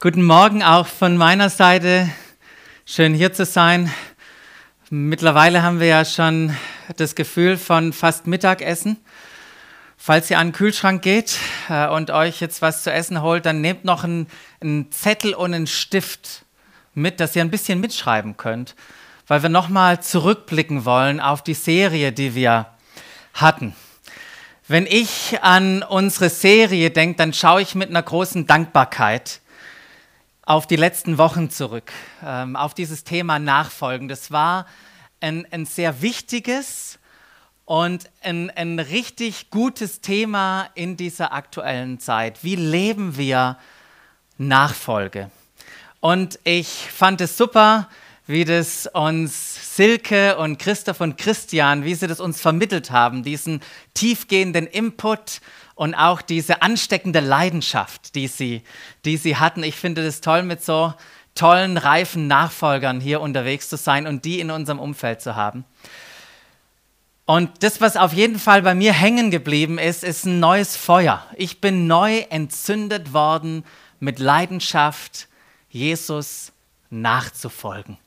Guten Morgen auch von meiner Seite. Schön hier zu sein. Mittlerweile haben wir ja schon das Gefühl von fast Mittagessen. Falls ihr an den Kühlschrank geht äh, und euch jetzt was zu essen holt, dann nehmt noch einen, einen Zettel und einen Stift mit, dass ihr ein bisschen mitschreiben könnt, weil wir nochmal zurückblicken wollen auf die Serie, die wir hatten. Wenn ich an unsere Serie denke, dann schaue ich mit einer großen Dankbarkeit auf die letzten Wochen zurück, ähm, auf dieses Thema Nachfolgen. Das war ein, ein sehr wichtiges und ein, ein richtig gutes Thema in dieser aktuellen Zeit. Wie leben wir Nachfolge? Und ich fand es super, wie das uns Silke und Christoph und Christian, wie sie das uns vermittelt haben, diesen tiefgehenden Input und auch diese ansteckende Leidenschaft, die sie, die sie hatten. Ich finde es toll, mit so tollen, reifen Nachfolgern hier unterwegs zu sein und die in unserem Umfeld zu haben. Und das, was auf jeden Fall bei mir hängen geblieben ist, ist ein neues Feuer. Ich bin neu entzündet worden mit Leidenschaft, Jesus nachzufolgen.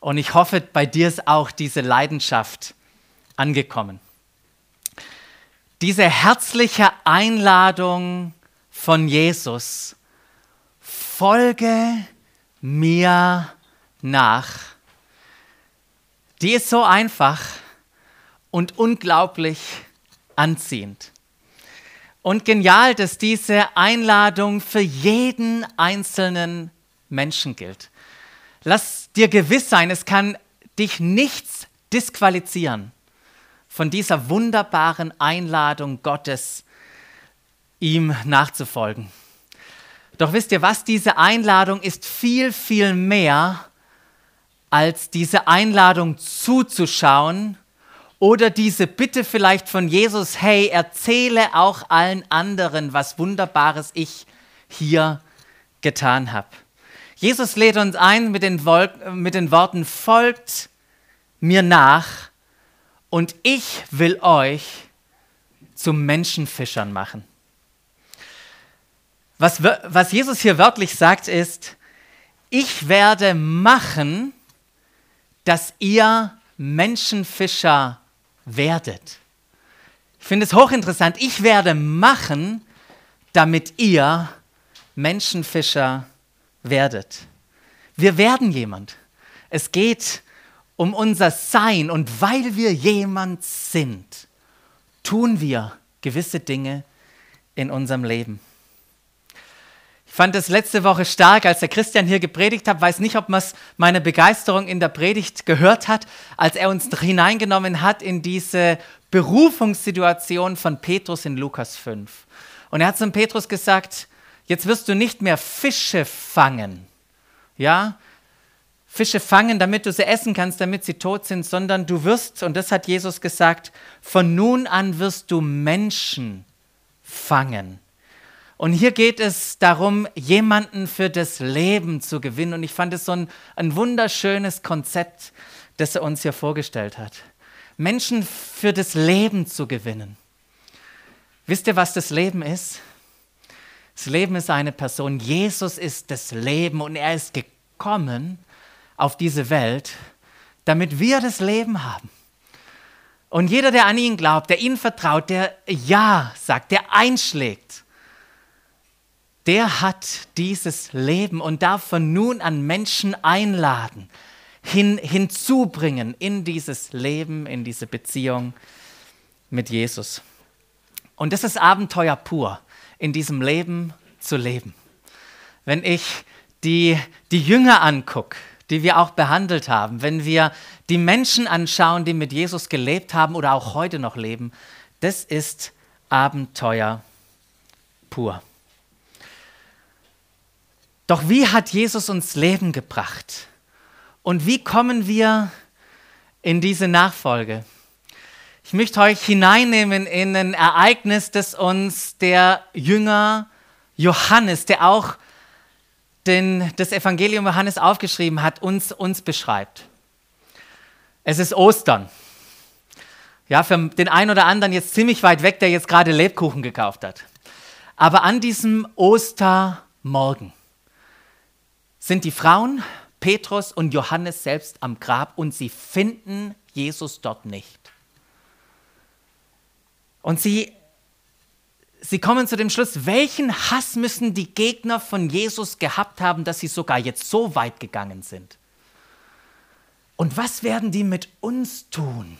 Und ich hoffe, bei dir ist auch diese Leidenschaft angekommen diese herzliche Einladung von Jesus, folge mir nach, die ist so einfach und unglaublich anziehend. Und genial, dass diese Einladung für jeden einzelnen Menschen gilt. Lass dir gewiss sein, es kann dich nichts disqualifizieren von dieser wunderbaren Einladung Gottes, ihm nachzufolgen. Doch wisst ihr was, diese Einladung ist viel, viel mehr als diese Einladung zuzuschauen oder diese Bitte vielleicht von Jesus, hey, erzähle auch allen anderen, was Wunderbares ich hier getan habe. Jesus lädt uns ein mit den, mit den Worten, folgt mir nach und ich will euch zu Menschenfischern machen. Was, was Jesus hier wörtlich sagt ist, ich werde machen, dass ihr Menschenfischer werdet. Ich finde es hochinteressant. Ich werde machen, damit ihr Menschenfischer werdet. Wir werden jemand. Es geht um unser Sein und weil wir jemand sind, tun wir gewisse Dinge in unserem Leben. Ich fand es letzte Woche stark, als der Christian hier gepredigt hat. Weiß nicht, ob man meine Begeisterung in der Predigt gehört hat, als er uns hineingenommen hat in diese Berufungssituation von Petrus in Lukas 5. Und er hat zum Petrus gesagt, jetzt wirst du nicht mehr Fische fangen, ja, Fische fangen, damit du sie essen kannst, damit sie tot sind, sondern du wirst, und das hat Jesus gesagt, von nun an wirst du Menschen fangen. Und hier geht es darum, jemanden für das Leben zu gewinnen. Und ich fand es so ein, ein wunderschönes Konzept, das er uns hier vorgestellt hat. Menschen für das Leben zu gewinnen. Wisst ihr, was das Leben ist? Das Leben ist eine Person. Jesus ist das Leben und er ist gekommen, auf diese Welt, damit wir das Leben haben. Und jeder, der an ihn glaubt, der ihn vertraut, der Ja sagt, der einschlägt, der hat dieses Leben und darf von nun an Menschen einladen, hin, hinzubringen in dieses Leben, in diese Beziehung mit Jesus. Und das ist Abenteuer pur, in diesem Leben zu leben. Wenn ich die, die Jünger angucke, die wir auch behandelt haben, wenn wir die Menschen anschauen, die mit Jesus gelebt haben oder auch heute noch leben, das ist Abenteuer pur. Doch wie hat Jesus uns Leben gebracht? Und wie kommen wir in diese Nachfolge? Ich möchte euch hineinnehmen in ein Ereignis, das uns der Jünger Johannes, der auch den das Evangelium Johannes aufgeschrieben hat, uns, uns beschreibt. Es ist Ostern. Ja, für den einen oder anderen jetzt ziemlich weit weg, der jetzt gerade Lebkuchen gekauft hat. Aber an diesem Ostermorgen sind die Frauen, Petrus und Johannes selbst am Grab und sie finden Jesus dort nicht. Und sie, sie kommen zu dem Schluss, welchen Hass müssen die Gegner von Jesus gehabt haben, dass sie sogar jetzt so weit gegangen sind? Und was werden die mit uns tun?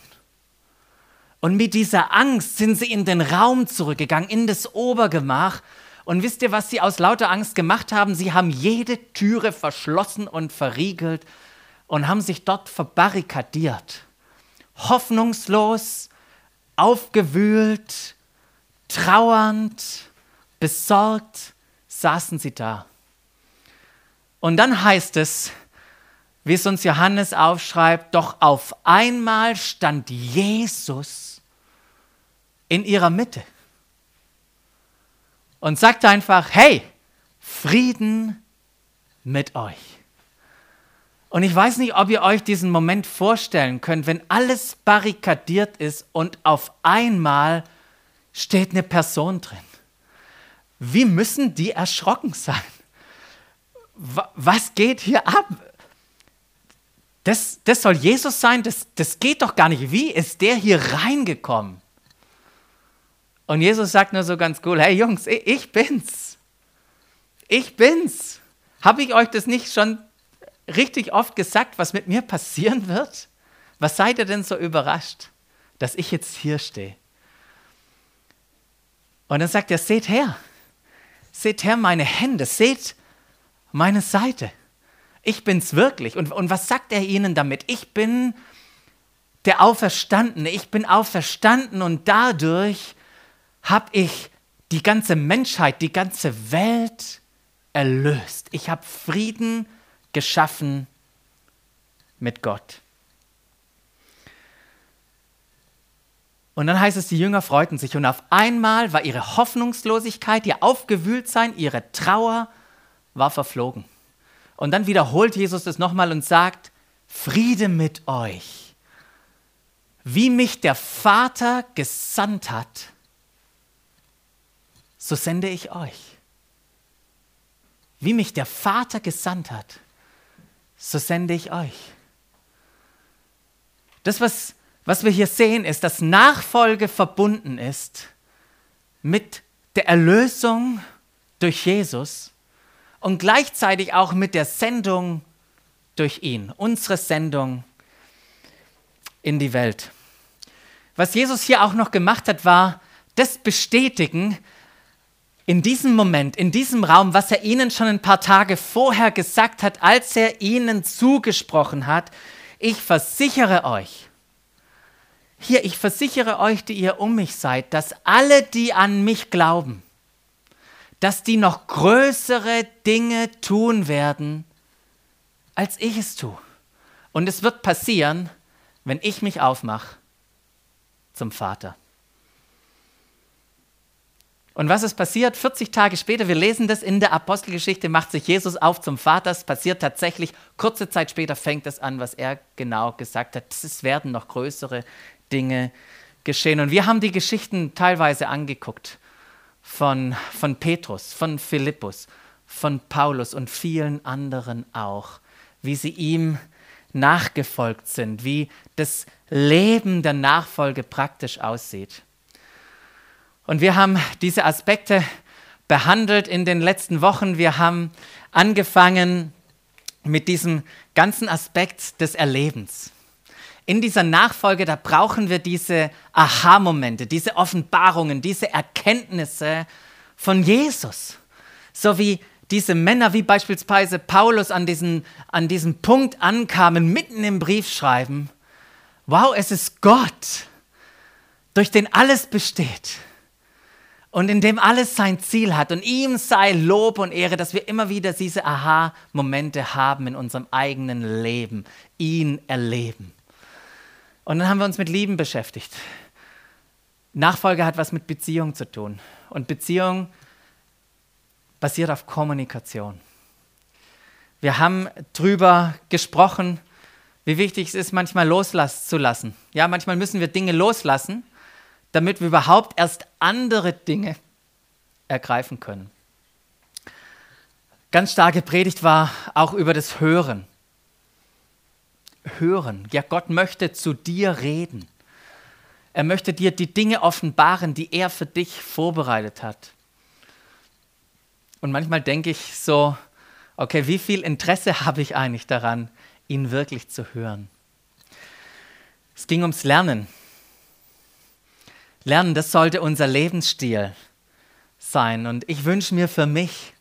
Und mit dieser Angst sind sie in den Raum zurückgegangen, in das Obergemach. Und wisst ihr, was sie aus lauter Angst gemacht haben? Sie haben jede Türe verschlossen und verriegelt und haben sich dort verbarrikadiert. Hoffnungslos, aufgewühlt, trauernd, besorgt saßen sie da. Und dann heißt es, wie es uns Johannes aufschreibt, doch auf einmal stand Jesus in ihrer Mitte und sagte einfach, hey, Frieden mit euch. Und ich weiß nicht, ob ihr euch diesen Moment vorstellen könnt, wenn alles barrikadiert ist und auf einmal steht eine Person drin. Wie müssen die erschrocken sein? Was geht hier ab? Das, das soll Jesus sein? Das, das geht doch gar nicht. Wie ist der hier reingekommen? Und Jesus sagt nur so ganz cool, hey Jungs, ich bin's. Ich bin's. Habe ich euch das nicht schon richtig oft gesagt, was mit mir passieren wird? Was seid ihr denn so überrascht, dass ich jetzt hier stehe? Und dann sagt er, seht her, seht her meine Hände, seht meine Seite. Ich bin's wirklich. Und, und was sagt er ihnen damit? Ich bin der Auferstandene. Ich bin auferstanden und dadurch habe ich die ganze Menschheit, die ganze Welt erlöst. Ich habe Frieden geschaffen mit Gott. Und dann heißt es, die Jünger freuten sich und auf einmal war ihre Hoffnungslosigkeit, ihr Aufgewühltsein, ihre Trauer war verflogen. Und dann wiederholt Jesus es nochmal und sagt, Friede mit euch. Wie mich der Vater gesandt hat, so sende ich euch. Wie mich der Vater gesandt hat, so sende ich euch. Das, was, was wir hier sehen, ist, dass Nachfolge verbunden ist mit der Erlösung durch Jesus und gleichzeitig auch mit der Sendung durch ihn, unsere Sendung in die Welt. Was Jesus hier auch noch gemacht hat, war das Bestätigen in diesem Moment, in diesem Raum, was er ihnen schon ein paar Tage vorher gesagt hat, als er ihnen zugesprochen hat, ich versichere euch, hier, ich versichere euch, die ihr um mich seid, dass alle, die an mich glauben, dass die noch größere Dinge tun werden, als ich es tue. Und es wird passieren, wenn ich mich aufmache zum Vater. Und was ist passiert? 40 Tage später, wir lesen das in der Apostelgeschichte, macht sich Jesus auf zum Vater. Es passiert tatsächlich, kurze Zeit später fängt es an, was er genau gesagt hat. Es werden noch größere Dinge geschehen. Und wir haben die Geschichten teilweise angeguckt von, von Petrus, von Philippus, von Paulus und vielen anderen auch, wie sie ihm nachgefolgt sind, wie das Leben der Nachfolge praktisch aussieht. Und wir haben diese Aspekte behandelt in den letzten Wochen. Wir haben angefangen mit diesem ganzen Aspekt des Erlebens in dieser Nachfolge, da brauchen wir diese Aha-Momente, diese Offenbarungen, diese Erkenntnisse von Jesus. So wie diese Männer, wie beispielsweise Paulus an diesen, an diesen Punkt ankamen, mitten im Briefschreiben. Wow, es ist Gott, durch den alles besteht und in dem alles sein Ziel hat. Und ihm sei Lob und Ehre, dass wir immer wieder diese Aha-Momente haben in unserem eigenen Leben, ihn erleben. Und dann haben wir uns mit Lieben beschäftigt. Nachfolge hat was mit Beziehung zu tun. Und Beziehung basiert auf Kommunikation. Wir haben darüber gesprochen, wie wichtig es ist, manchmal loszulassen. Ja, manchmal müssen wir Dinge loslassen, damit wir überhaupt erst andere Dinge ergreifen können. ganz starke Predigt war auch über das Hören. Hören. Ja, Gott möchte zu dir reden. Er möchte dir die Dinge offenbaren, die er für dich vorbereitet hat. Und manchmal denke ich so, okay, wie viel Interesse habe ich eigentlich daran, ihn wirklich zu hören? Es ging ums Lernen. Lernen, das sollte unser Lebensstil sein. Und ich wünsche mir für mich,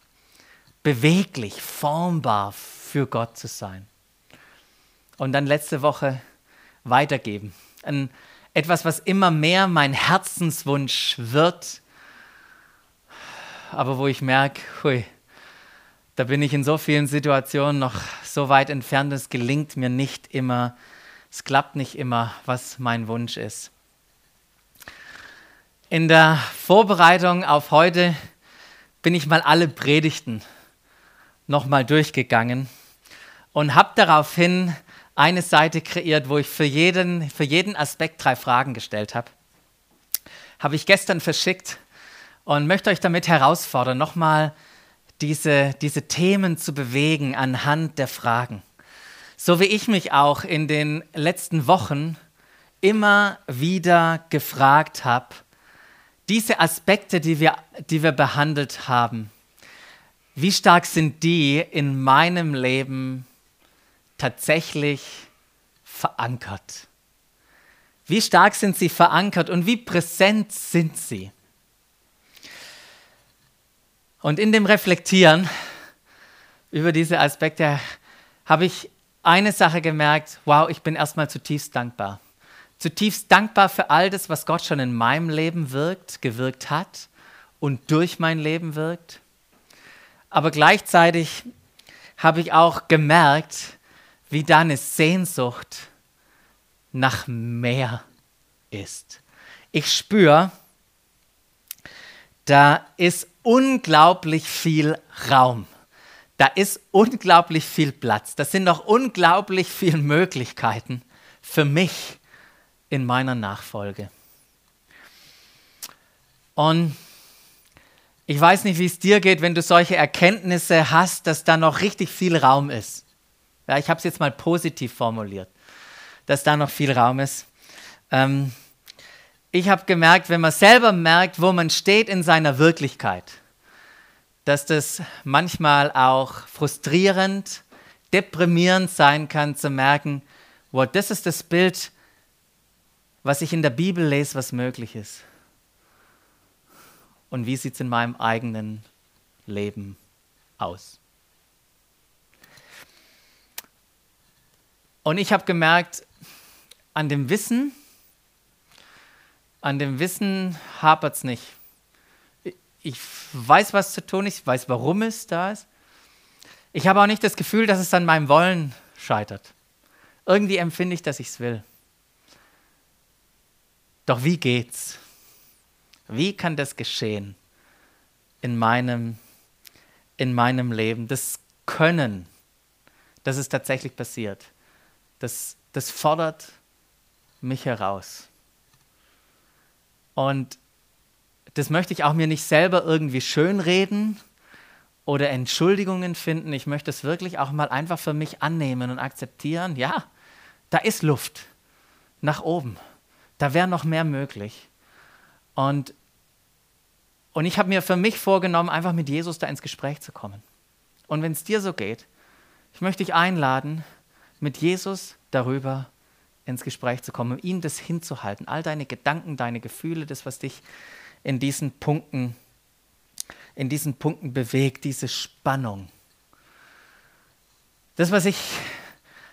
beweglich, formbar für Gott zu sein. Und dann letzte Woche weitergeben. Ein, etwas, was immer mehr mein Herzenswunsch wird, aber wo ich merke, hui, da bin ich in so vielen Situationen noch so weit entfernt, es gelingt mir nicht immer, es klappt nicht immer, was mein Wunsch ist. In der Vorbereitung auf heute bin ich mal alle Predigten nochmal durchgegangen und habe daraufhin eine Seite kreiert, wo ich für jeden, für jeden Aspekt drei Fragen gestellt habe. Habe ich gestern verschickt und möchte euch damit herausfordern, nochmal diese, diese Themen zu bewegen anhand der Fragen. So wie ich mich auch in den letzten Wochen immer wieder gefragt habe, diese Aspekte, die wir, die wir behandelt haben, wie stark sind die in meinem Leben tatsächlich verankert? Wie stark sind sie verankert und wie präsent sind sie? Und in dem Reflektieren über diese Aspekte habe ich eine Sache gemerkt, wow, ich bin erstmal zutiefst dankbar. Zutiefst dankbar für all das, was Gott schon in meinem Leben wirkt, gewirkt hat und durch mein Leben wirkt. Aber gleichzeitig habe ich auch gemerkt, wie da eine Sehnsucht nach mehr ist. Ich spüre, da ist unglaublich viel Raum. Da ist unglaublich viel Platz. Das sind noch unglaublich viele Möglichkeiten für mich in meiner Nachfolge. Und ich weiß nicht, wie es dir geht, wenn du solche Erkenntnisse hast, dass da noch richtig viel Raum ist. Ja, ich habe es jetzt mal positiv formuliert, dass da noch viel Raum ist. Ähm, ich habe gemerkt, wenn man selber merkt, wo man steht in seiner Wirklichkeit, dass das manchmal auch frustrierend, deprimierend sein kann, zu merken, wow, das ist das Bild, was ich in der Bibel lese, was möglich ist und wie sieht es in meinem eigenen Leben aus. Und ich habe gemerkt, an dem Wissen, an dem Wissen hapert es nicht. Ich weiß, was zu tun ist, ich weiß, warum es da ist. Ich habe auch nicht das Gefühl, dass es an meinem Wollen scheitert. Irgendwie empfinde ich, dass ich es will. Doch wie geht's? Wie kann das geschehen in meinem, in meinem Leben? Das Können, dass es tatsächlich passiert, das, das fordert mich heraus. Und das möchte ich auch mir nicht selber irgendwie schönreden oder Entschuldigungen finden. Ich möchte es wirklich auch mal einfach für mich annehmen und akzeptieren. Ja, da ist Luft nach oben. Da wäre noch mehr möglich. Und, und ich habe mir für mich vorgenommen, einfach mit Jesus da ins Gespräch zu kommen. Und wenn es dir so geht, ich möchte dich einladen, mit Jesus darüber ins Gespräch zu kommen, ihm das hinzuhalten, all deine Gedanken, deine Gefühle, das, was dich in diesen Punkten, in diesen Punkten bewegt, diese Spannung. Das, was ich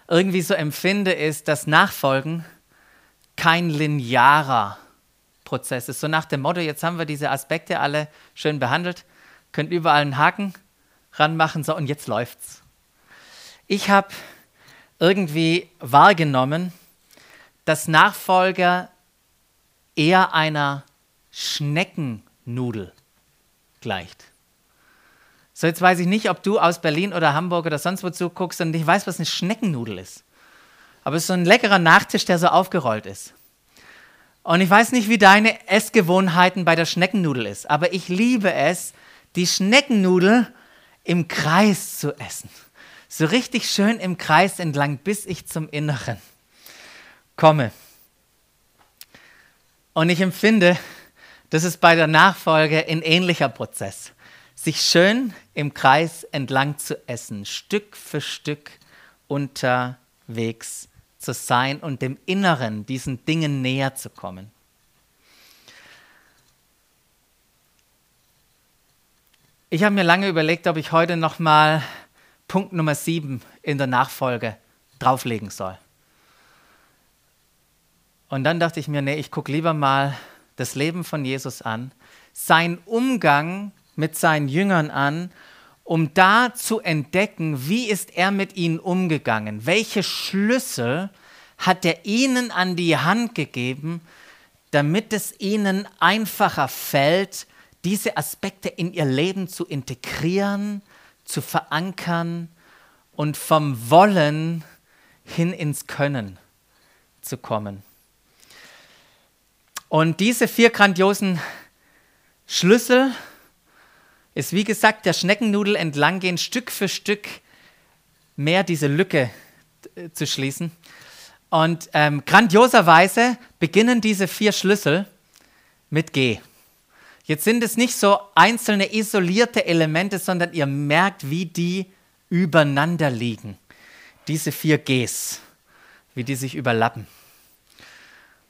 irgendwie so empfinde, ist, dass Nachfolgen kein linearer Prozess ist. So nach dem Motto, jetzt haben wir diese Aspekte alle schön behandelt, könnt überall einen Haken ranmachen, so und jetzt läuft's. Ich habe irgendwie wahrgenommen, dass Nachfolger eher einer Schneckennudel gleicht. So, jetzt weiß ich nicht, ob du aus Berlin oder Hamburg oder sonst wo zuguckst und ich weiß, was eine Schneckennudel ist. Aber es ist so ein leckerer Nachtisch, der so aufgerollt ist. Und ich weiß nicht, wie deine Essgewohnheiten bei der Schneckennudel ist, aber ich liebe es, die Schneckennudel im Kreis zu essen. So richtig schön im Kreis entlang, bis ich zum Inneren komme. Und ich empfinde, das ist bei der Nachfolge ein ähnlicher Prozess. Sich schön im Kreis entlang zu essen, Stück für Stück unterwegs zu sein und dem Inneren, diesen Dingen näher zu kommen. Ich habe mir lange überlegt, ob ich heute nochmal Punkt Nummer 7 in der Nachfolge drauflegen soll. Und dann dachte ich mir, nee, ich gucke lieber mal das Leben von Jesus an, sein Umgang mit seinen Jüngern an, um da zu entdecken, wie ist er mit ihnen umgegangen, welche Schlüssel hat er ihnen an die Hand gegeben, damit es ihnen einfacher fällt, diese Aspekte in ihr Leben zu integrieren, zu verankern und vom Wollen hin ins Können zu kommen. Und diese vier grandiosen Schlüssel ist, wie gesagt, der Schneckennudel entlanggehen, Stück für Stück mehr diese Lücke äh, zu schließen. Und ähm, grandioserweise beginnen diese vier Schlüssel mit G. Jetzt sind es nicht so einzelne isolierte Elemente, sondern ihr merkt, wie die übereinander liegen. Diese vier Gs, wie die sich überlappen.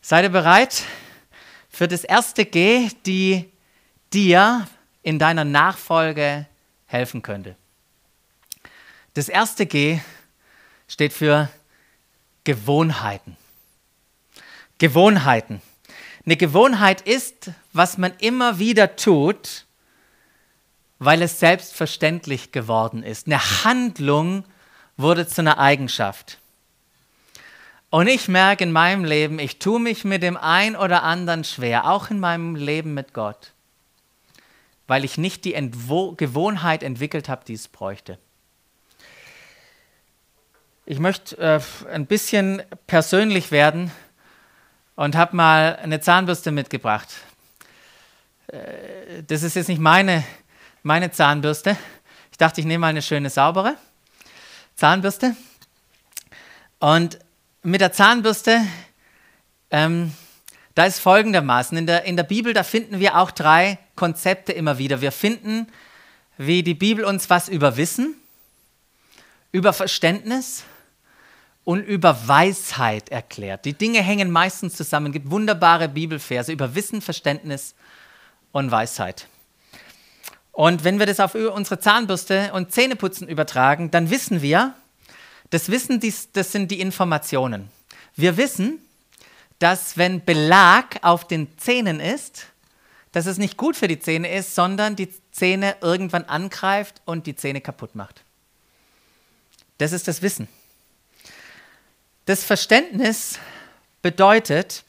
Seid ihr bereit für das erste G, die dir in deiner Nachfolge helfen könnte? Das erste G steht für Gewohnheiten. Gewohnheiten. Eine Gewohnheit ist, was man immer wieder tut, weil es selbstverständlich geworden ist. Eine Handlung wurde zu einer Eigenschaft. Und ich merke in meinem Leben, ich tue mich mit dem einen oder anderen schwer, auch in meinem Leben mit Gott, weil ich nicht die Entwo Gewohnheit entwickelt habe, die es bräuchte. Ich möchte äh, ein bisschen persönlich werden und habe mal eine Zahnbürste mitgebracht. Äh, das ist jetzt nicht meine, meine Zahnbürste. Ich dachte, ich nehme mal eine schöne, saubere Zahnbürste. Und mit der Zahnbürste, ähm, da ist folgendermaßen, in der, in der Bibel, da finden wir auch drei Konzepte immer wieder. Wir finden, wie die Bibel uns was über Wissen, über Verständnis und über Weisheit erklärt. Die Dinge hängen meistens zusammen. Es gibt wunderbare Bibelverse über Wissen, Verständnis und Weisheit. Und wenn wir das auf unsere Zahnbürste und Zähneputzen übertragen, dann wissen wir, das Wissen, das sind die Informationen. Wir wissen, dass wenn Belag auf den Zähnen ist, dass es nicht gut für die Zähne ist, sondern die Zähne irgendwann angreift und die Zähne kaputt macht. Das ist das Wissen. Das Verständnis bedeutet,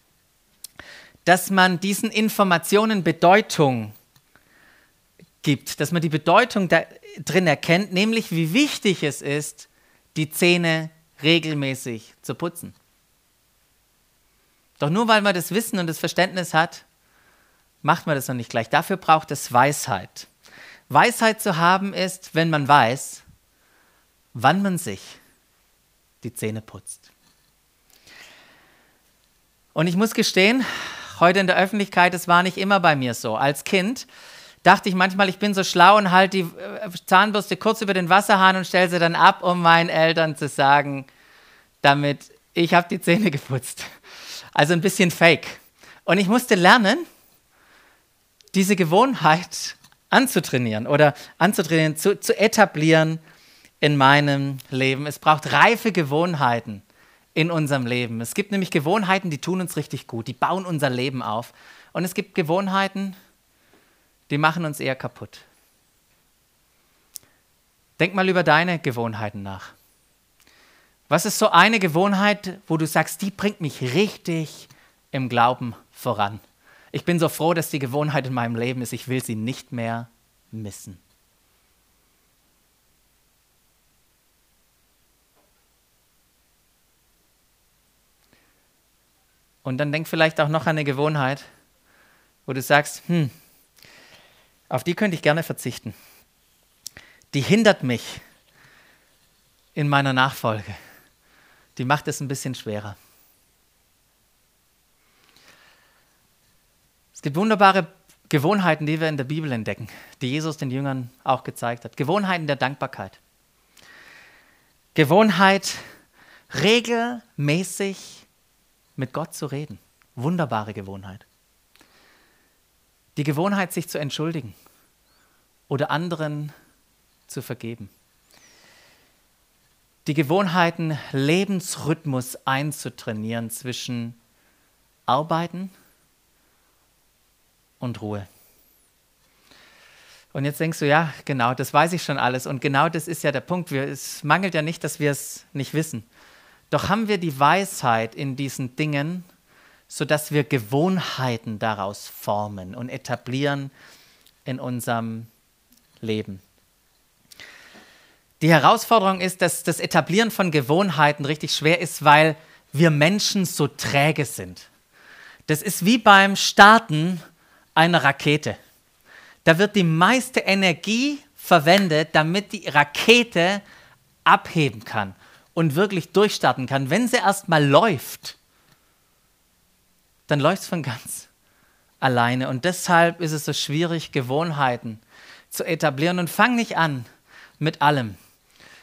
dass man diesen Informationen Bedeutung gibt, dass man die Bedeutung da drin erkennt, nämlich wie wichtig es ist, die Zähne regelmäßig zu putzen. Doch nur weil man das Wissen und das Verständnis hat, macht man das noch nicht gleich. Dafür braucht es Weisheit. Weisheit zu haben ist, wenn man weiß, wann man sich die Zähne putzt. Und ich muss gestehen, heute in der Öffentlichkeit, es war nicht immer bei mir so. Als Kind dachte ich manchmal, ich bin so schlau und halte die äh, Zahnbürste kurz über den Wasserhahn und stelle sie dann ab, um meinen Eltern zu sagen, damit ich habe die Zähne geputzt. Also ein bisschen fake. Und ich musste lernen, diese Gewohnheit anzutrainieren oder anzutrainieren, zu, zu etablieren in meinem Leben. Es braucht reife Gewohnheiten in unserem Leben. Es gibt nämlich Gewohnheiten, die tun uns richtig gut, die bauen unser Leben auf. Und es gibt Gewohnheiten, die machen uns eher kaputt. Denk mal über deine Gewohnheiten nach. Was ist so eine Gewohnheit, wo du sagst, die bringt mich richtig im Glauben voran? Ich bin so froh, dass die Gewohnheit in meinem Leben ist, ich will sie nicht mehr missen. Und dann denk vielleicht auch noch an eine Gewohnheit, wo du sagst, hm, auf die könnte ich gerne verzichten. die hindert mich in meiner Nachfolge. Die macht es ein bisschen schwerer. Es gibt wunderbare Gewohnheiten, die wir in der Bibel entdecken, die Jesus den Jüngern auch gezeigt hat. Gewohnheiten der Dankbarkeit. Gewohnheit, regelmäßig mit Gott zu reden. Wunderbare Gewohnheit. Die Gewohnheit, sich zu entschuldigen oder anderen zu vergeben. Die Gewohnheiten, Lebensrhythmus einzutrainieren zwischen Arbeiten und Ruhe. Und jetzt denkst du, ja, genau, das weiß ich schon alles. Und genau das ist ja der Punkt. Wir, es mangelt ja nicht, dass wir es nicht wissen. Doch haben wir die Weisheit in diesen Dingen, sodass wir Gewohnheiten daraus formen und etablieren in unserem Leben. Die Herausforderung ist, dass das Etablieren von Gewohnheiten richtig schwer ist, weil wir Menschen so träge sind. Das ist wie beim Starten einer Rakete. Da wird die meiste Energie verwendet, damit die Rakete abheben kann und wirklich durchstarten kann. Wenn sie erstmal läuft, dann läuft es von ganz alleine. Und deshalb ist es so schwierig, Gewohnheiten zu etablieren. Und fang nicht an mit allem.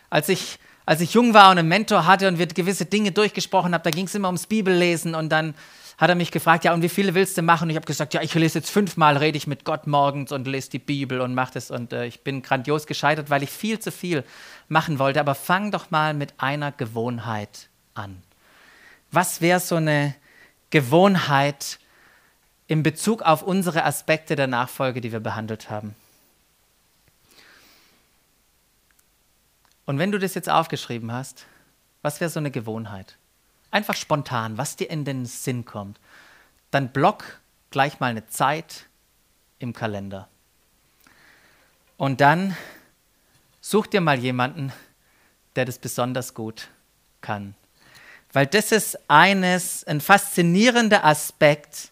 Als ich, als ich jung war und einen Mentor hatte und wir gewisse Dinge durchgesprochen haben, da ging es immer ums Bibellesen und dann hat er mich gefragt, ja, und wie viele willst du machen? Und ich habe gesagt, ja, ich lese jetzt fünfmal, rede ich mit Gott morgens und lese die Bibel und mache das. Und äh, ich bin grandios gescheitert, weil ich viel zu viel machen wollte. Aber fang doch mal mit einer Gewohnheit an. Was wäre so eine Gewohnheit in Bezug auf unsere Aspekte der Nachfolge, die wir behandelt haben? Und wenn du das jetzt aufgeschrieben hast, was wäre so eine Gewohnheit? Einfach spontan, was dir in den Sinn kommt. Dann block gleich mal eine Zeit im Kalender. Und dann such dir mal jemanden, der das besonders gut kann. Weil das ist eines, ein faszinierender Aspekt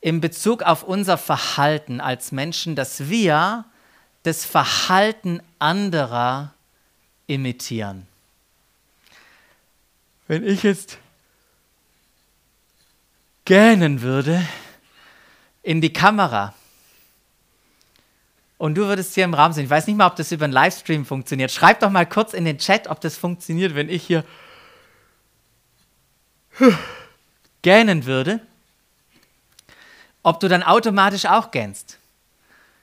in Bezug auf unser Verhalten als Menschen, dass wir das Verhalten anderer imitieren. Wenn ich jetzt gähnen würde in die Kamera und du würdest hier im Raum sein, ich weiß nicht mal, ob das über einen Livestream funktioniert. Schreib doch mal kurz in den Chat, ob das funktioniert, wenn ich hier gähnen würde, ob du dann automatisch auch gähnst.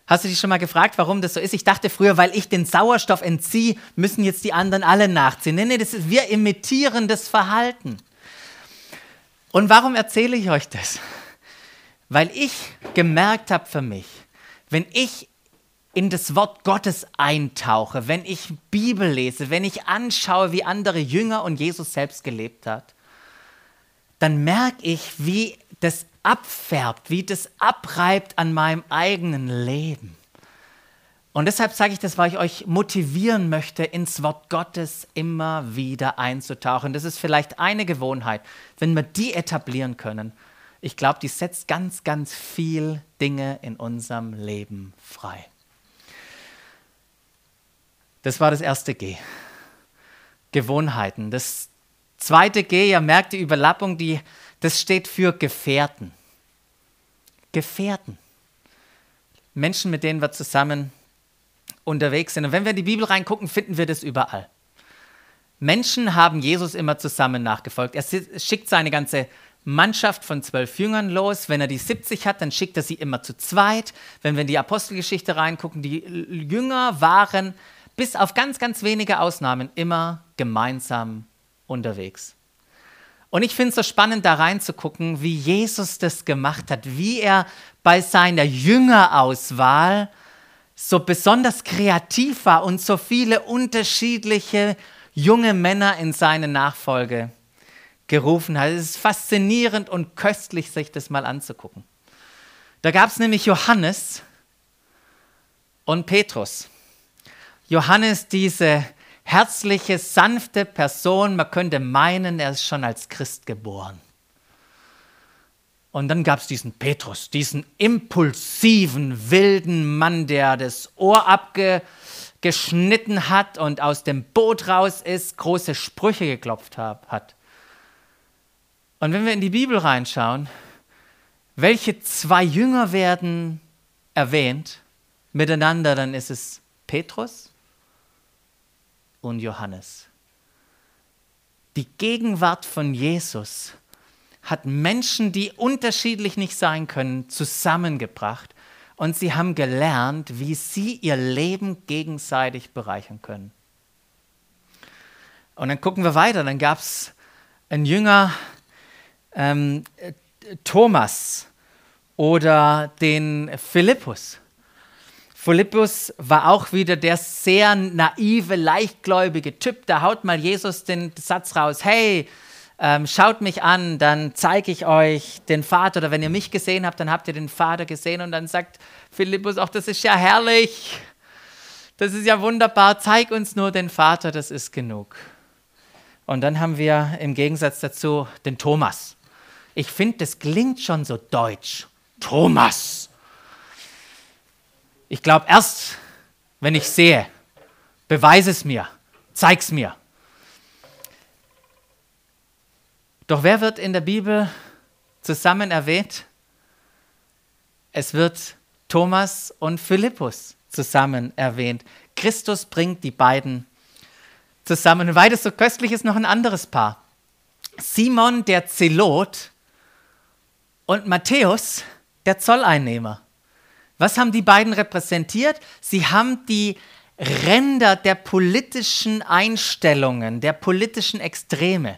Hast du dich schon mal gefragt, warum das so ist? Ich dachte früher, weil ich den Sauerstoff entziehe, müssen jetzt die anderen alle nachziehen. Nee, nee, das ist, wir imitieren das Verhalten. Und warum erzähle ich euch das? Weil ich gemerkt habe für mich, wenn ich in das Wort Gottes eintauche, wenn ich Bibel lese, wenn ich anschaue, wie andere Jünger und Jesus selbst gelebt hat, dann merke ich, wie das abfärbt, wie das abreibt an meinem eigenen Leben. Und deshalb sage ich das, weil ich euch motivieren möchte, ins Wort Gottes immer wieder einzutauchen. Das ist vielleicht eine Gewohnheit. Wenn wir die etablieren können, ich glaube, die setzt ganz, ganz viel Dinge in unserem Leben frei. Das war das erste G. Gewohnheiten. Das zweite G, ihr merkt die Überlappung, die, das steht für Gefährten. Gefährten. Menschen, mit denen wir zusammen unterwegs sind. Und wenn wir in die Bibel reingucken, finden wir das überall. Menschen haben Jesus immer zusammen nachgefolgt. Er schickt seine ganze Mannschaft von zwölf Jüngern los. Wenn er die 70 hat, dann schickt er sie immer zu zweit. Wenn wir in die Apostelgeschichte reingucken, die Jünger waren bis auf ganz, ganz wenige Ausnahmen immer gemeinsam unterwegs. Und ich finde es so spannend, da reinzugucken, wie Jesus das gemacht hat, wie er bei seiner Jüngerauswahl so besonders kreativ war und so viele unterschiedliche junge Männer in seine Nachfolge gerufen hat. Es ist faszinierend und köstlich, sich das mal anzugucken. Da gab es nämlich Johannes und Petrus. Johannes, diese herzliche, sanfte Person. Man könnte meinen, er ist schon als Christ geboren. Und dann gab es diesen Petrus, diesen impulsiven, wilden Mann, der das Ohr abge, geschnitten hat und aus dem Boot raus ist, große Sprüche geklopft hat. Und wenn wir in die Bibel reinschauen, welche zwei Jünger werden erwähnt miteinander, dann ist es Petrus und Johannes. Die Gegenwart von Jesus hat Menschen, die unterschiedlich nicht sein können, zusammengebracht und sie haben gelernt, wie sie ihr Leben gegenseitig bereichern können. Und dann gucken wir weiter, dann gab es einen Jünger, ähm, Thomas oder den Philippus. Philippus war auch wieder der sehr naive, leichtgläubige Typ. Da haut mal Jesus den Satz raus: Hey, ähm, schaut mich an, dann zeige ich euch den Vater. Oder wenn ihr mich gesehen habt, dann habt ihr den Vater gesehen. Und dann sagt Philippus auch, das ist ja herrlich. Das ist ja wunderbar. Zeig uns nur den Vater, das ist genug. Und dann haben wir im Gegensatz dazu den Thomas. Ich finde, das klingt schon so deutsch. Thomas. Ich glaube erst, wenn ich sehe, beweise es mir, zeig's mir. Doch wer wird in der Bibel zusammen erwähnt? Es wird Thomas und Philippus zusammen erwähnt. Christus bringt die beiden zusammen. Und weil das so köstlich ist, noch ein anderes Paar. Simon der Zelot und Matthäus der Zolleinnehmer. Was haben die beiden repräsentiert? Sie haben die Ränder der politischen Einstellungen, der politischen Extreme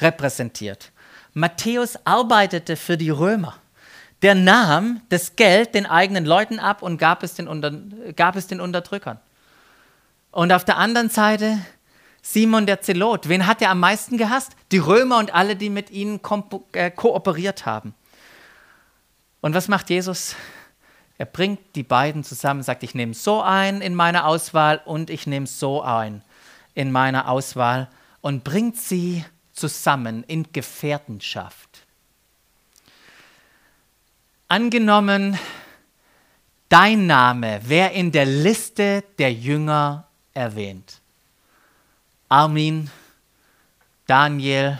repräsentiert. Matthäus arbeitete für die Römer. Der nahm das Geld den eigenen Leuten ab und gab es den, Unter gab es den Unterdrückern. Und auf der anderen Seite Simon der Zelot. Wen hat er am meisten gehasst? Die Römer und alle, die mit ihnen äh, kooperiert haben. Und was macht Jesus? Er bringt die beiden zusammen, sagt, ich nehme so ein in meiner Auswahl und ich nehme so ein in meiner Auswahl und bringt sie zusammen in Gefährtenschaft. Angenommen, dein Name wäre in der Liste der Jünger erwähnt. Armin, Daniel,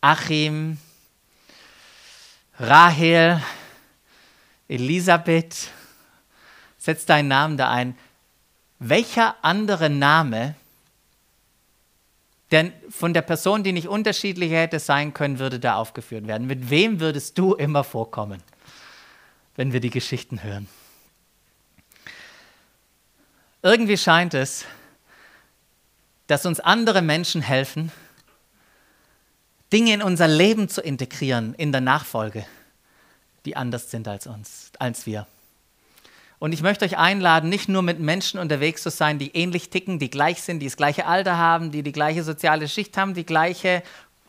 Achim, Rahel, Elisabeth, setz deinen Namen da ein. Welcher andere Name denn von der Person, die nicht unterschiedlicher hätte sein können, würde da aufgeführt werden. Mit wem würdest du immer vorkommen, wenn wir die Geschichten hören? Irgendwie scheint es, dass uns andere Menschen helfen, Dinge in unser Leben zu integrieren in der Nachfolge, die anders sind als uns, als wir. Und ich möchte euch einladen, nicht nur mit Menschen unterwegs zu sein, die ähnlich ticken, die gleich sind, die das gleiche Alter haben, die die gleiche soziale Schicht haben, die gleiche,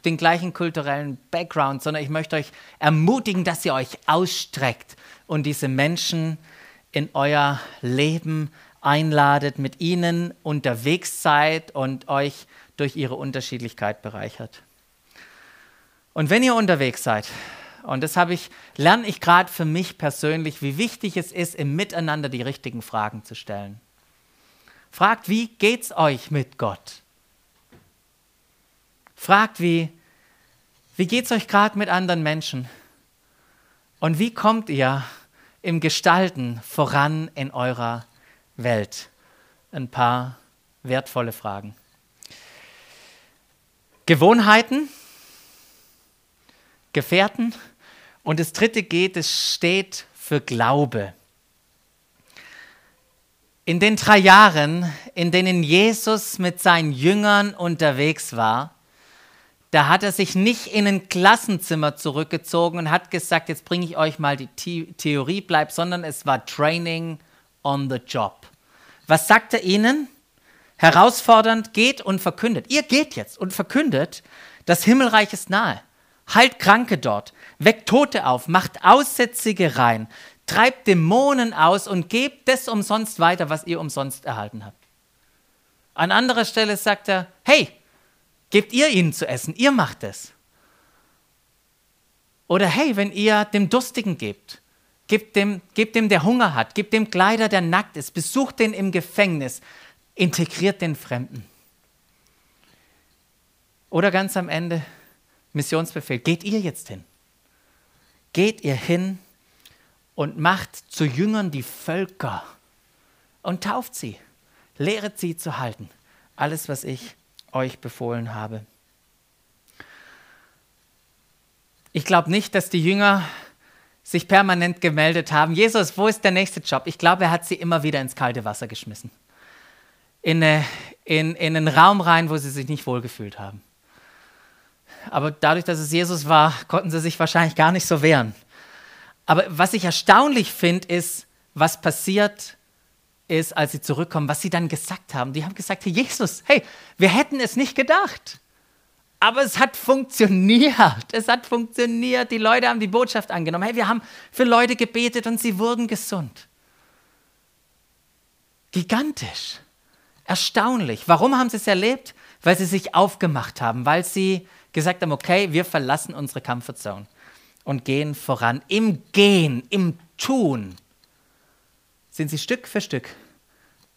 den gleichen kulturellen Background, sondern ich möchte euch ermutigen, dass ihr euch ausstreckt und diese Menschen in euer Leben einladet, mit ihnen unterwegs seid und euch durch ihre Unterschiedlichkeit bereichert. Und wenn ihr unterwegs seid, und das habe ich, lerne ich gerade für mich persönlich, wie wichtig es ist, im Miteinander die richtigen Fragen zu stellen. Fragt, wie geht's euch mit Gott? Fragt, wie, wie geht's euch gerade mit anderen Menschen? Und wie kommt ihr im Gestalten voran in eurer Welt? Ein paar wertvolle Fragen. Gewohnheiten, Gefährten, und das dritte geht, es steht für Glaube. In den drei Jahren, in denen Jesus mit seinen Jüngern unterwegs war, da hat er sich nicht in ein Klassenzimmer zurückgezogen und hat gesagt, jetzt bringe ich euch mal die The Theorie bleib, sondern es war Training on the Job. Was sagt er ihnen? Herausfordernd, geht und verkündet. Ihr geht jetzt und verkündet, das Himmelreich ist nahe heilt Kranke dort, weckt Tote auf, macht Aussätzige rein, treibt Dämonen aus und gebt das umsonst weiter, was ihr umsonst erhalten habt. An anderer Stelle sagt er, hey, gebt ihr ihnen zu essen, ihr macht es. Oder hey, wenn ihr dem Durstigen gebt, Gebt dem, gebt dem, der Hunger hat. Gebt dem Kleider, der nackt ist. Besucht den im Gefängnis. Integriert den Fremden. Oder ganz am Ende, Missionsbefehl. Geht ihr jetzt hin? Geht ihr hin und macht zu Jüngern die Völker und tauft sie. Lehret sie zu halten. Alles, was ich euch befohlen habe. Ich glaube nicht, dass die Jünger sich permanent gemeldet haben, Jesus, wo ist der nächste Job? Ich glaube, er hat sie immer wieder ins kalte Wasser geschmissen. In, eine, in, in einen Raum rein, wo sie sich nicht wohlgefühlt haben. Aber dadurch, dass es Jesus war, konnten sie sich wahrscheinlich gar nicht so wehren. Aber was ich erstaunlich finde, ist, was passiert ist, als sie zurückkommen, was sie dann gesagt haben. Die haben gesagt, hey Jesus, hey, wir hätten es nicht gedacht. Aber es hat funktioniert. Es hat funktioniert. Die Leute haben die Botschaft angenommen. Hey, wir haben für Leute gebetet und sie wurden gesund. Gigantisch. Erstaunlich. Warum haben sie es erlebt? Weil sie sich aufgemacht haben, weil sie gesagt haben, okay, wir verlassen unsere Comfortzone und gehen voran. Im Gehen, im Tun sind sie Stück für Stück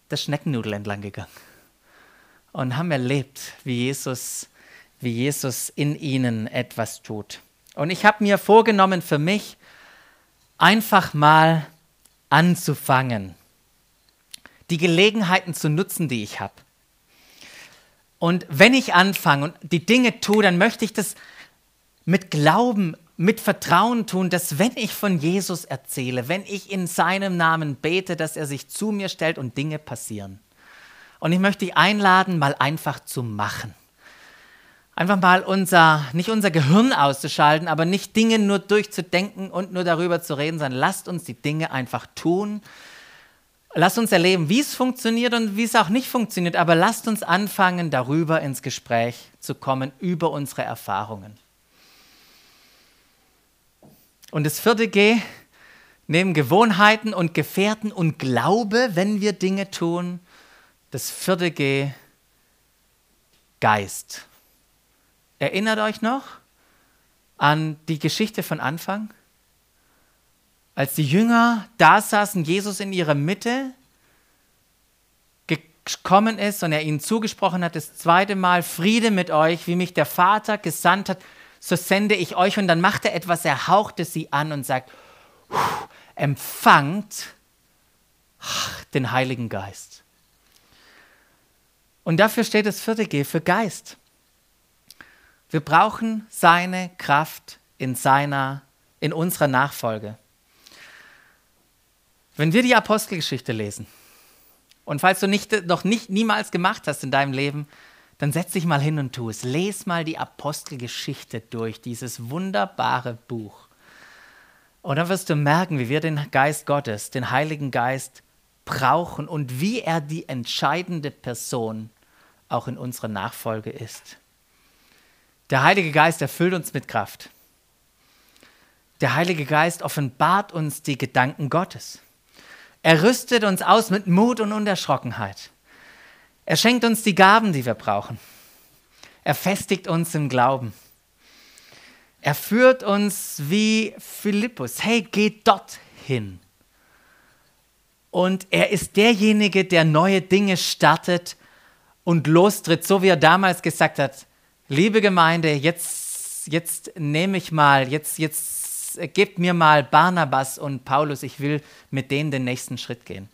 das Schneckennudel entlang gegangen und haben erlebt, wie Jesus wie Jesus in ihnen etwas tut. Und ich habe mir vorgenommen für mich, einfach mal anzufangen, die Gelegenheiten zu nutzen, die ich habe. Und wenn ich anfange und die Dinge tue, dann möchte ich das mit Glauben, mit Vertrauen tun, dass wenn ich von Jesus erzähle, wenn ich in seinem Namen bete, dass er sich zu mir stellt und Dinge passieren. Und ich möchte dich einladen, mal einfach zu machen einfach mal unser, nicht unser Gehirn auszuschalten, aber nicht Dinge nur durchzudenken und nur darüber zu reden, sondern lasst uns die Dinge einfach tun. Lasst uns erleben, wie es funktioniert und wie es auch nicht funktioniert, aber lasst uns anfangen, darüber ins Gespräch zu kommen, über unsere Erfahrungen. Und das vierte G, neben Gewohnheiten und Gefährten und Glaube, wenn wir Dinge tun, das vierte G, Geist. Erinnert euch noch an die Geschichte von Anfang? Als die Jünger da saßen, Jesus in ihrer Mitte gekommen ist und er ihnen zugesprochen hat, das zweite Mal, Friede mit euch, wie mich der Vater gesandt hat, so sende ich euch. Und dann macht er etwas, er hauchte sie an und sagt, empfangt den Heiligen Geist. Und dafür steht das vierte G für Geist. Wir brauchen seine Kraft in seiner, in unserer Nachfolge. Wenn wir die Apostelgeschichte lesen, und falls du nicht, noch nicht niemals gemacht hast in deinem Leben, dann setz dich mal hin und tu es. Lies mal die Apostelgeschichte durch, dieses wunderbare Buch. Und dann wirst du merken, wie wir den Geist Gottes, den Heiligen Geist, brauchen und wie er die entscheidende Person auch in unserer Nachfolge ist. Der Heilige Geist erfüllt uns mit Kraft. Der Heilige Geist offenbart uns die Gedanken Gottes. Er rüstet uns aus mit Mut und Unerschrockenheit. Er schenkt uns die Gaben, die wir brauchen. Er festigt uns im Glauben. Er führt uns wie Philippus. Hey, geht dorthin. Und er ist derjenige, der neue Dinge startet und lostritt, so wie er damals gesagt hat, liebe Gemeinde, jetzt, jetzt nehme ich mal, jetzt, jetzt gebt mir mal Barnabas und Paulus, ich will mit denen den nächsten Schritt gehen.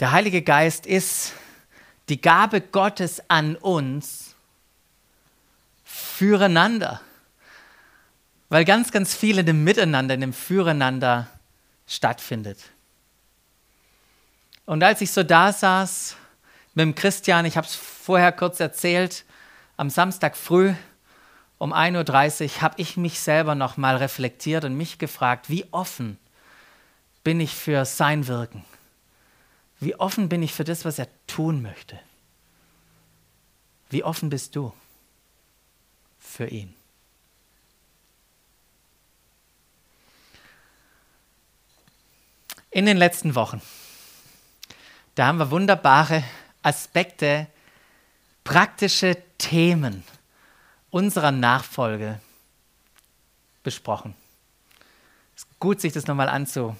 Der Heilige Geist ist die Gabe Gottes an uns füreinander. Weil ganz, ganz viel in dem Miteinander, in dem Füreinander stattfindet. Und als ich so da saß mit dem Christian, ich habe es vorher kurz erzählt, am Samstag früh um 1.30 Uhr habe ich mich selber nochmal reflektiert und mich gefragt, wie offen bin ich für sein Wirken? Wie offen bin ich für das, was er tun möchte? Wie offen bist du für ihn? In den letzten Wochen, da haben wir wunderbare Aspekte praktische Themen unserer Nachfolge besprochen. Es gut, sich das nochmal anzu,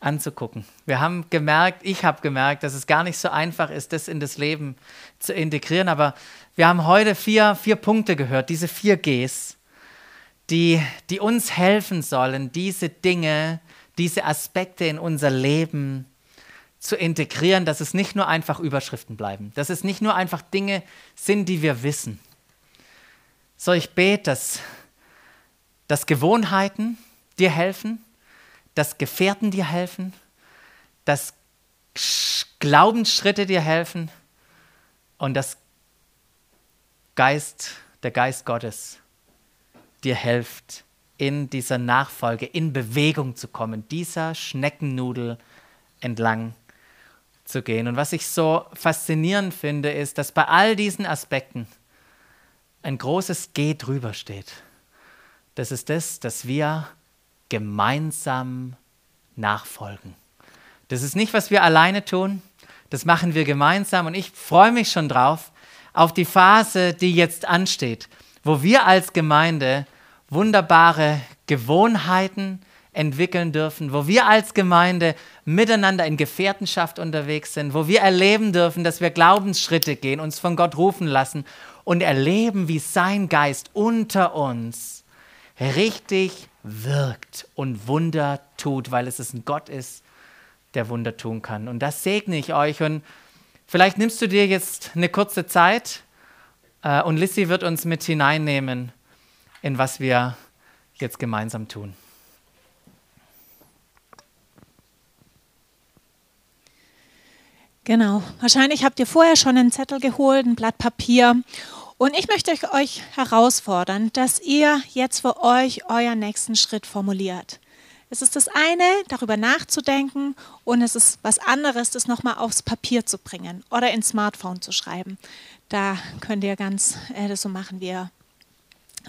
anzugucken. Wir haben gemerkt, ich habe gemerkt, dass es gar nicht so einfach ist, das in das Leben zu integrieren. Aber wir haben heute vier, vier Punkte gehört, diese vier Gs, die, die uns helfen sollen, diese Dinge, diese Aspekte in unser Leben zu integrieren, dass es nicht nur einfach Überschriften bleiben, dass es nicht nur einfach Dinge sind, die wir wissen. So, ich bete, dass, dass Gewohnheiten dir helfen, dass Gefährten dir helfen, dass Glaubensschritte dir helfen und dass Geist, der Geist Gottes dir hilft, in dieser Nachfolge in Bewegung zu kommen, dieser Schneckennudel entlang zu gehen. Und was ich so faszinierend finde, ist, dass bei all diesen Aspekten ein großes G drüber steht. Das ist das, dass wir gemeinsam nachfolgen. Das ist nicht, was wir alleine tun, das machen wir gemeinsam und ich freue mich schon drauf auf die Phase, die jetzt ansteht, wo wir als Gemeinde wunderbare Gewohnheiten entwickeln dürfen, wo wir als Gemeinde miteinander in Gefährtenschaft unterwegs sind, wo wir erleben dürfen, dass wir Glaubensschritte gehen, uns von Gott rufen lassen und erleben, wie sein Geist unter uns richtig wirkt und Wunder tut, weil es ein Gott ist, der Wunder tun kann. Und das segne ich euch. Und vielleicht nimmst du dir jetzt eine kurze Zeit äh, und Lissy wird uns mit hineinnehmen in was wir jetzt gemeinsam tun. Genau. Wahrscheinlich habt ihr vorher schon einen Zettel geholt, ein Blatt Papier. Und ich möchte euch herausfordern, dass ihr jetzt für euch euren nächsten Schritt formuliert. Es ist das eine, darüber nachzudenken und es ist was anderes, das nochmal aufs Papier zu bringen oder ins Smartphone zu schreiben. Da könnt ihr ganz äh, das so machen, wie ihr,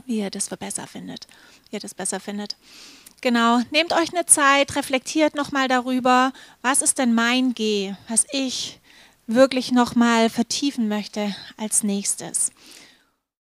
wie ihr das für besser findet. Wie ihr das besser findet. Genau, nehmt euch eine Zeit, reflektiert nochmal darüber, was ist denn mein G, was ich wirklich nochmal vertiefen möchte als nächstes.